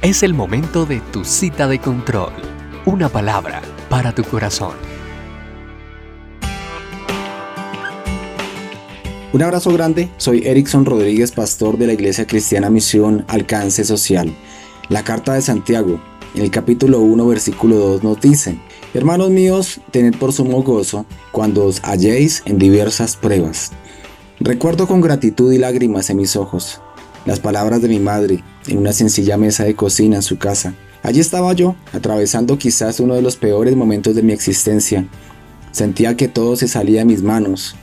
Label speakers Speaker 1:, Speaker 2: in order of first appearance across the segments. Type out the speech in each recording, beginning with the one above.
Speaker 1: Es el momento de tu cita de control. Una palabra para tu corazón.
Speaker 2: Un abrazo grande, soy Erickson Rodríguez, pastor de la Iglesia Cristiana Misión Alcance Social. La carta de Santiago, en el capítulo 1, versículo 2 nos dice, Hermanos míos, tened por sumo gozo cuando os halléis en diversas pruebas. Recuerdo con gratitud y lágrimas en mis ojos las palabras de mi madre en una sencilla mesa de cocina en su casa. Allí estaba yo, atravesando quizás uno de los peores momentos de mi existencia. Sentía que todo se salía de mis manos,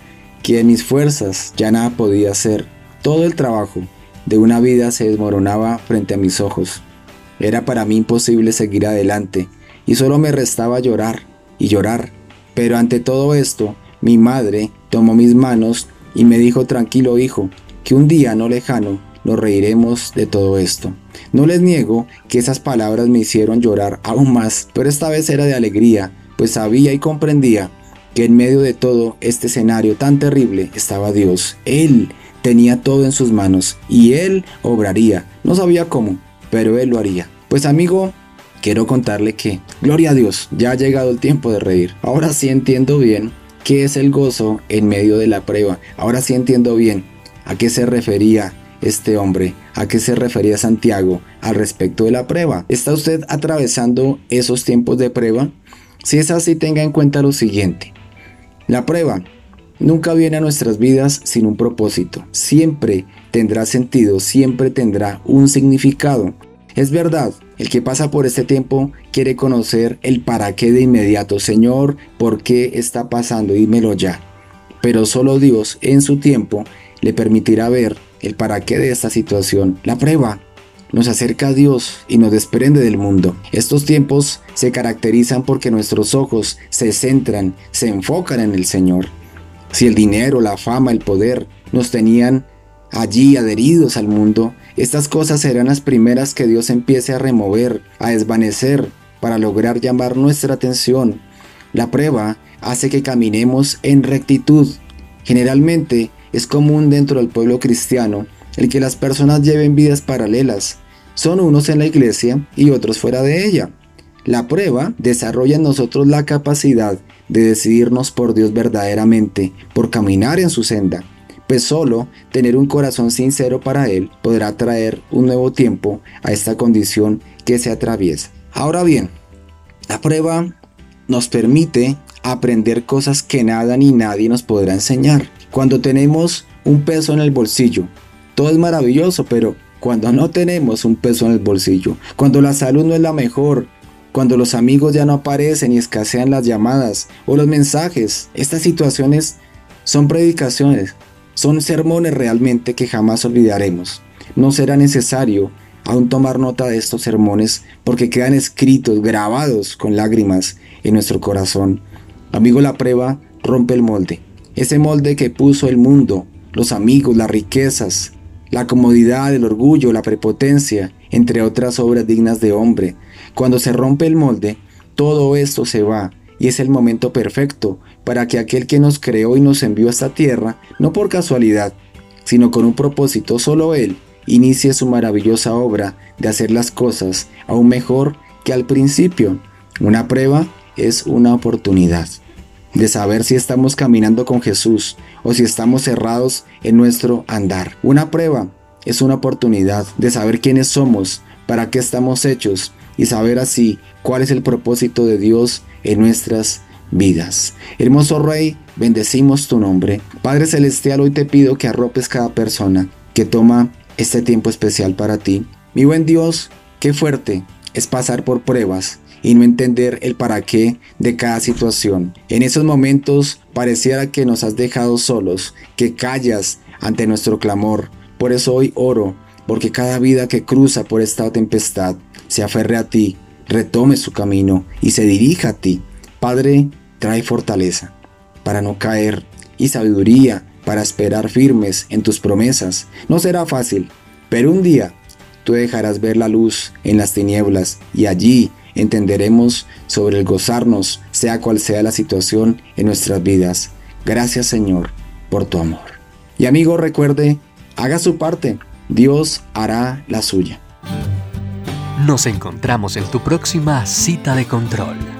Speaker 2: que en mis fuerzas ya nada podía hacer. Todo el trabajo de una vida se desmoronaba frente a mis ojos. Era para mí imposible seguir adelante y solo me restaba llorar y llorar. Pero ante todo esto, mi madre tomó mis manos y me dijo tranquilo hijo, que un día no lejano nos reiremos de todo esto. No les niego que esas palabras me hicieron llorar aún más, pero esta vez era de alegría, pues sabía y comprendía que en medio de todo este escenario tan terrible estaba Dios. Él tenía todo en sus manos y Él obraría. No sabía cómo, pero Él lo haría. Pues amigo, quiero contarle que, gloria a Dios, ya ha llegado el tiempo de reír. Ahora sí entiendo bien qué es el gozo en medio de la prueba. Ahora sí entiendo bien a qué se refería este hombre? ¿A qué se refería Santiago al respecto de la prueba? ¿Está usted atravesando esos tiempos de prueba? Si es así, tenga en cuenta lo siguiente. La prueba nunca viene a nuestras vidas sin un propósito. Siempre tendrá sentido, siempre tendrá un significado. Es verdad, el que pasa por este tiempo quiere conocer el para qué de inmediato. Señor, ¿por qué está pasando? Dímelo ya. Pero solo Dios en su tiempo le permitirá ver el para qué de esta situación. La prueba nos acerca a Dios y nos desprende del mundo. Estos tiempos se caracterizan porque nuestros ojos se centran, se enfocan en el Señor. Si el dinero, la fama, el poder nos tenían allí adheridos al mundo, estas cosas serán las primeras que Dios empiece a remover, a desvanecer, para lograr llamar nuestra atención. La prueba hace que caminemos en rectitud. Generalmente es común dentro del pueblo cristiano el que las personas lleven vidas paralelas. Son unos en la iglesia y otros fuera de ella. La prueba desarrolla en nosotros la capacidad de decidirnos por Dios verdaderamente, por caminar en su senda, pues solo tener un corazón sincero para Él podrá traer un nuevo tiempo a esta condición que se atraviesa. Ahora bien, la prueba nos permite aprender cosas que nada ni nadie nos podrá enseñar. Cuando tenemos un peso en el bolsillo, todo es maravilloso, pero cuando no tenemos un peso en el bolsillo, cuando la salud no es la mejor, cuando los amigos ya no aparecen y escasean las llamadas o los mensajes, estas situaciones son predicaciones, son sermones realmente que jamás olvidaremos. No será necesario aún tomar nota de estos sermones porque quedan escritos, grabados con lágrimas en nuestro corazón. Amigo, la prueba rompe el molde. Ese molde que puso el mundo, los amigos, las riquezas, la comodidad, el orgullo, la prepotencia, entre otras obras dignas de hombre. Cuando se rompe el molde, todo esto se va y es el momento perfecto para que aquel que nos creó y nos envió a esta tierra, no por casualidad, sino con un propósito solo Él, inicie su maravillosa obra de hacer las cosas aún mejor que al principio. Una prueba es una oportunidad de saber si estamos caminando con Jesús o si estamos cerrados en nuestro andar. Una prueba es una oportunidad de saber quiénes somos, para qué estamos hechos y saber así cuál es el propósito de Dios en nuestras vidas. Hermoso Rey, bendecimos tu nombre. Padre Celestial, hoy te pido que arropes cada persona que toma este tiempo especial para ti. Mi buen Dios, qué fuerte es pasar por pruebas y no entender el para qué de cada situación. En esos momentos pareciera que nos has dejado solos, que callas ante nuestro clamor. Por eso hoy oro, porque cada vida que cruza por esta tempestad se aferre a ti, retome su camino y se dirija a ti. Padre, trae fortaleza para no caer y sabiduría para esperar firmes en tus promesas. No será fácil, pero un día tú dejarás ver la luz en las tinieblas y allí entenderemos sobre el gozarnos, sea cual sea la situación en nuestras vidas. Gracias Señor por tu amor. Y amigo, recuerde, haga su parte, Dios hará la suya.
Speaker 1: Nos encontramos en tu próxima cita de control.